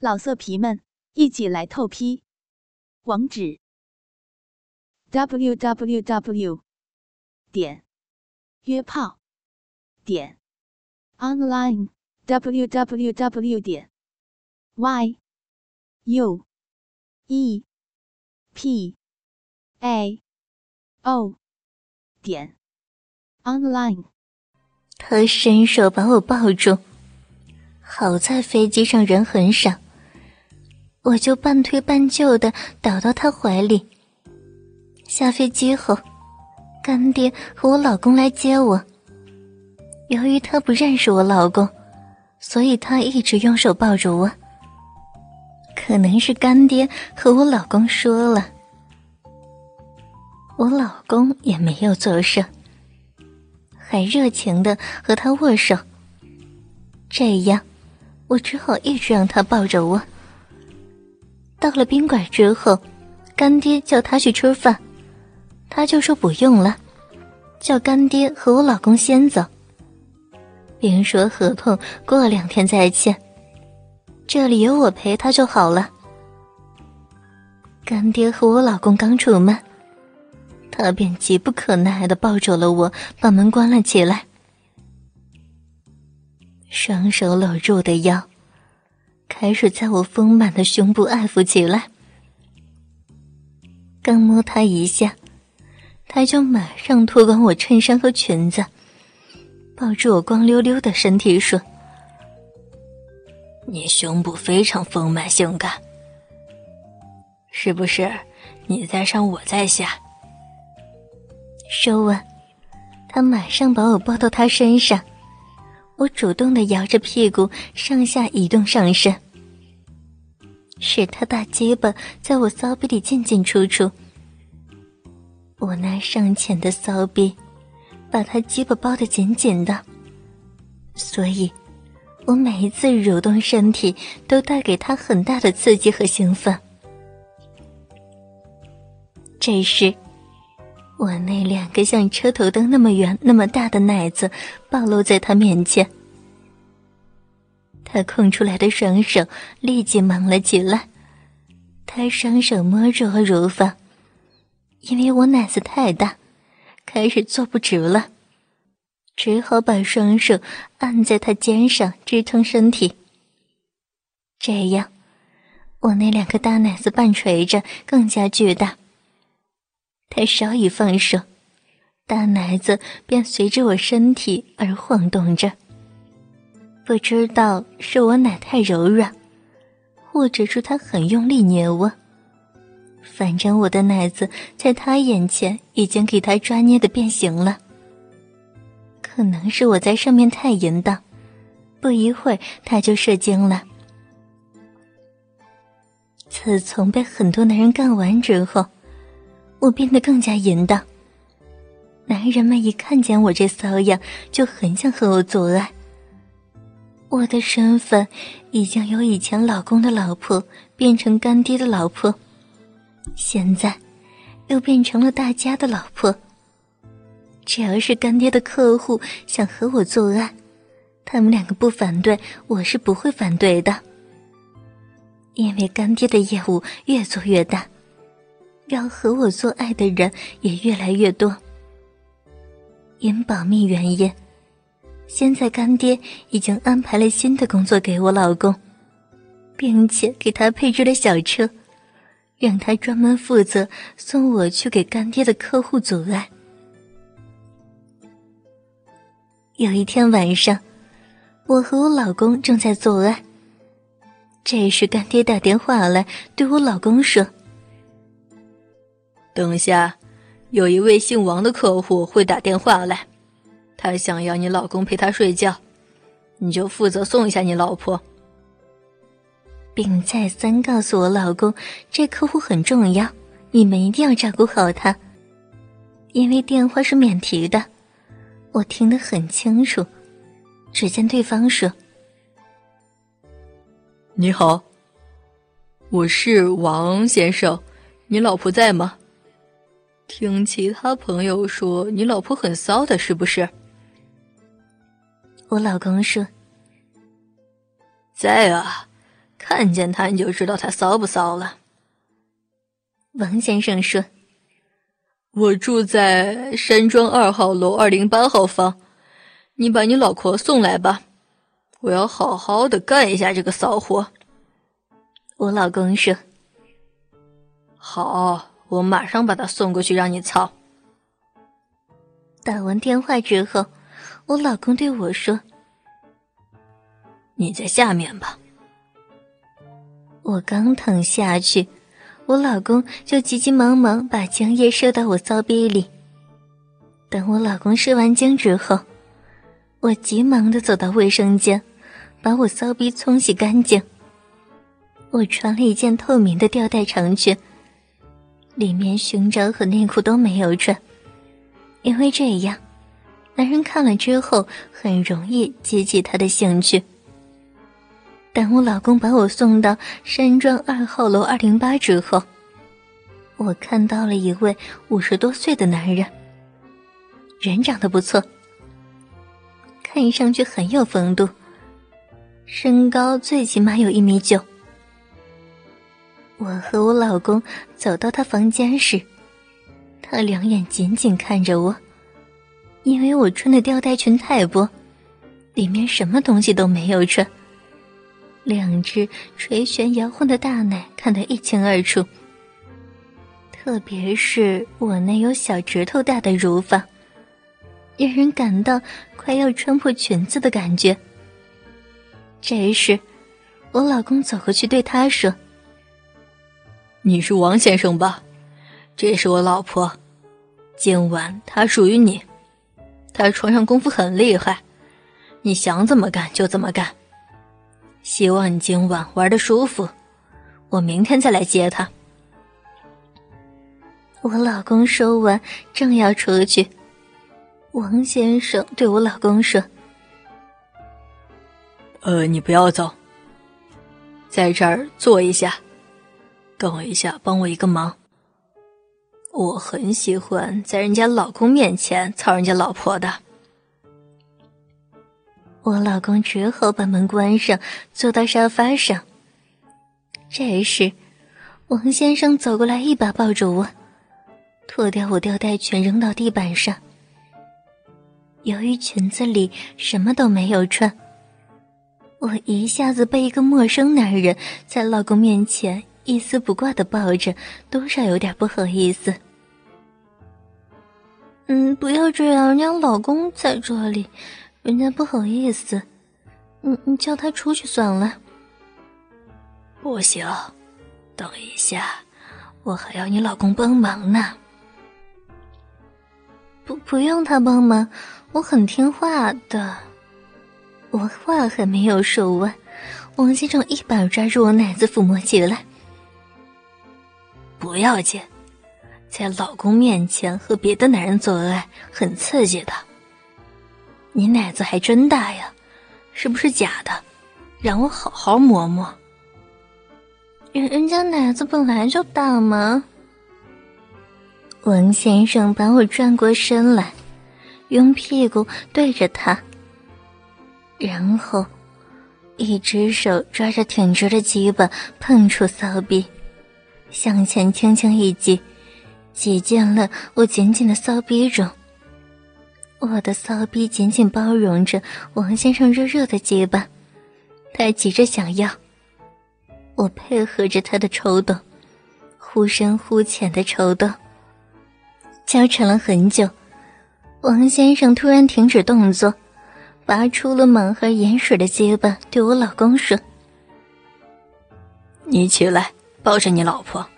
老色皮们，一起来透批！网址：w w w 点约炮点 online w w w 点 y u e p a o 点 online。他伸手把我抱住，好在飞机上人很少。我就半推半就的倒到他怀里。下飞机后，干爹和我老公来接我。由于他不认识我老公，所以他一直用手抱着我。可能是干爹和我老公说了，我老公也没有作声，还热情的和他握手。这样，我只好一直让他抱着我。到了宾馆之后，干爹叫他去吃饭，他就说不用了，叫干爹和我老公先走，并说合同过两天再签，这里有我陪他就好了。干爹和我老公刚出门，他便急不可耐的抱住了我，把门关了起来，双手搂住我的腰。开始在我丰满的胸部爱抚起来，刚摸他一下，他就马上脱光我衬衫和裙子，抱住我光溜溜的身体说：“你胸部非常丰满性感，是不是？你在上，我在下。”说完，他马上把我抱到他身上。我主动的摇着屁股上下移动上身，使他大鸡巴在我骚逼里进进出出。我那上浅的骚逼，把他鸡巴包得紧紧的，所以，我每一次蠕动身体都带给他很大的刺激和兴奋。这时，我那两个像车头灯那么圆、那么大的奶子暴露在他面前，他空出来的双手立即忙了起来。他双手摸着我乳房，因为我奶子太大，开始坐不直了，只好把双手按在他肩上支撑身体。这样，我那两个大奶子半垂着，更加巨大。他稍一放手，大奶子便随着我身体而晃动着。不知道是我奶太柔软，或者是他很用力捏我。反正我的奶子在他眼前已经给他抓捏的变形了。可能是我在上面太淫荡，不一会儿他就射精了。自从被很多男人干完之后。我变得更加淫荡。男人们一看见我这骚样，就很想和我做爱。我的身份已经由以前老公的老婆变成干爹的老婆，现在又变成了大家的老婆。只要是干爹的客户想和我做爱，他们两个不反对，我是不会反对的，因为干爹的业务越做越大。要和我做爱的人也越来越多。因保密原因，现在干爹已经安排了新的工作给我老公，并且给他配置了小车，让他专门负责送我去给干爹的客户做爱。有一天晚上，我和我老公正在做爱，这时干爹打电话来，对我老公说。等下，有一位姓王的客户会打电话来，他想要你老公陪他睡觉，你就负责送一下你老婆，并再三告诉我老公，这客户很重要，你们一定要照顾好他，因为电话是免提的，我听得很清楚。只见对方说：“你好，我是王先生，你老婆在吗？”听其他朋友说，你老婆很骚的，是不是？我老公说：“在啊，看见他你就知道他骚不骚了。王先生说：“我住在山庄二号楼二零八号房，你把你老婆送来吧，我要好好的干一下这个骚货。”我老公说：“好，我马上把他送过去，让你操。”打完电话之后，我老公对我说：“你在下面吧。”我刚躺下去。我老公就急急忙忙把精液射到我骚逼里。等我老公射完精之后，我急忙的走到卫生间，把我骚逼冲洗干净。我穿了一件透明的吊带长裙，里面胸罩和内裤都没有穿，因为这样，男人看了之后很容易激起他的兴趣。等我老公把我送到山庄二号楼二零八之后，我看到了一位五十多岁的男人，人长得不错，看上去很有风度，身高最起码有一米九。我和我老公走到他房间时，他两眼紧紧看着我，因为我穿的吊带裙太薄，里面什么东西都没有穿。两只垂涎摇晃的大奶看得一清二楚，特别是我那有小指头大的乳房，让人感到快要穿破裙子的感觉。这时，我老公走过去对他说：“你是王先生吧？这是我老婆，今晚她属于你，她床上功夫很厉害，你想怎么干就怎么干。”希望你今晚玩的舒服，我明天再来接她。我老公说完，正要出去，王先生对我老公说：“呃，你不要走，在这儿坐一下，等我一下，帮我一个忙。我很喜欢在人家老公面前操人家老婆的。”我老公只好把门关上，坐到沙发上。这时，王先生走过来，一把抱住我，脱掉我吊带裙扔到地板上。由于裙子里什么都没有穿，我一下子被一个陌生男人在老公面前一丝不挂的抱着，多少有点不好意思。嗯，不要这样，人家老公在这里。人家不好意思，你你叫他出去算了。不行，等一下，我还要你老公帮忙呢。不，不用他帮忙，我很听话的。我话还没有说完，王先生一把抓住我奶子，抚摸起来。不要紧，在老公面前和别的男人做爱很刺激的。你奶子还真大呀，是不是假的？让我好好摸摸。人家奶子本来就大嘛。王先生把我转过身来，用屁股对着他，然后一只手抓着挺直的鸡巴，碰触骚逼，向前轻轻一挤，挤进了我紧紧的骚逼中。我的骚逼紧紧包容着王先生热热的鸡巴，他急着想要。我配合着他的抽动，忽深忽浅的抽动，交缠了很久。王先生突然停止动作，拔出了满含盐水的鸡巴，对我老公说：“你起来，抱着你老婆。”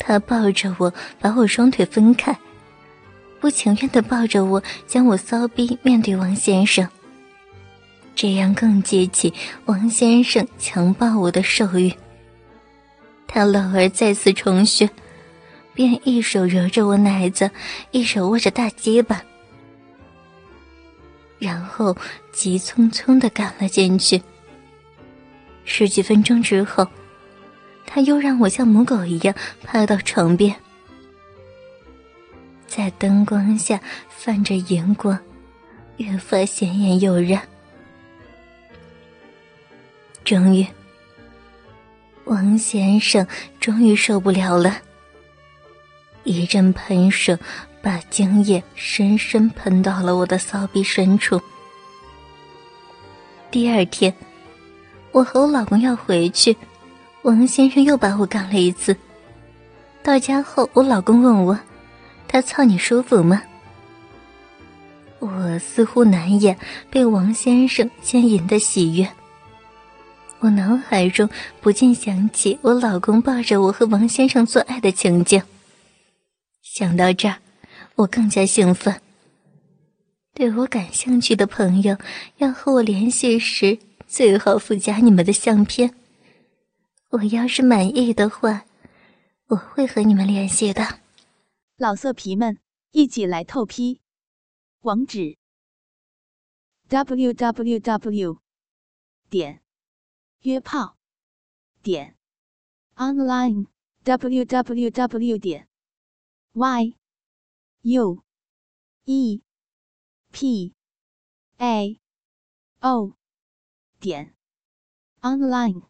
他抱着我，把我双腿分开。不情愿的抱着我，将我骚逼面对王先生，这样更激起王先生强暴我的兽欲。他老儿再次重学，便一手揉着我奶子，一手握着大鸡巴，然后急匆匆的赶了进去。十几分钟之后，他又让我像母狗一样趴到床边。在灯光下泛着荧光，越发显眼诱人。终于，王先生终于受不了了，一阵喷射把精液深深喷到了我的骚逼深处。第二天，我和我老公要回去，王先生又把我干了一次。到家后，我老公问我：“他操你舒服吗？”我似乎难掩被王先生牵引的喜悦。我脑海中不禁想起我老公抱着我和王先生做爱的情景。想到这儿，我更加兴奋。对我感兴趣的朋友，要和我联系时，最好附加你们的相片。我要是满意的话，我会和你们联系的。老色皮们，一起来透批！网址：w w w. 点约炮点 online w w w. 点 y u e p a o 点 online。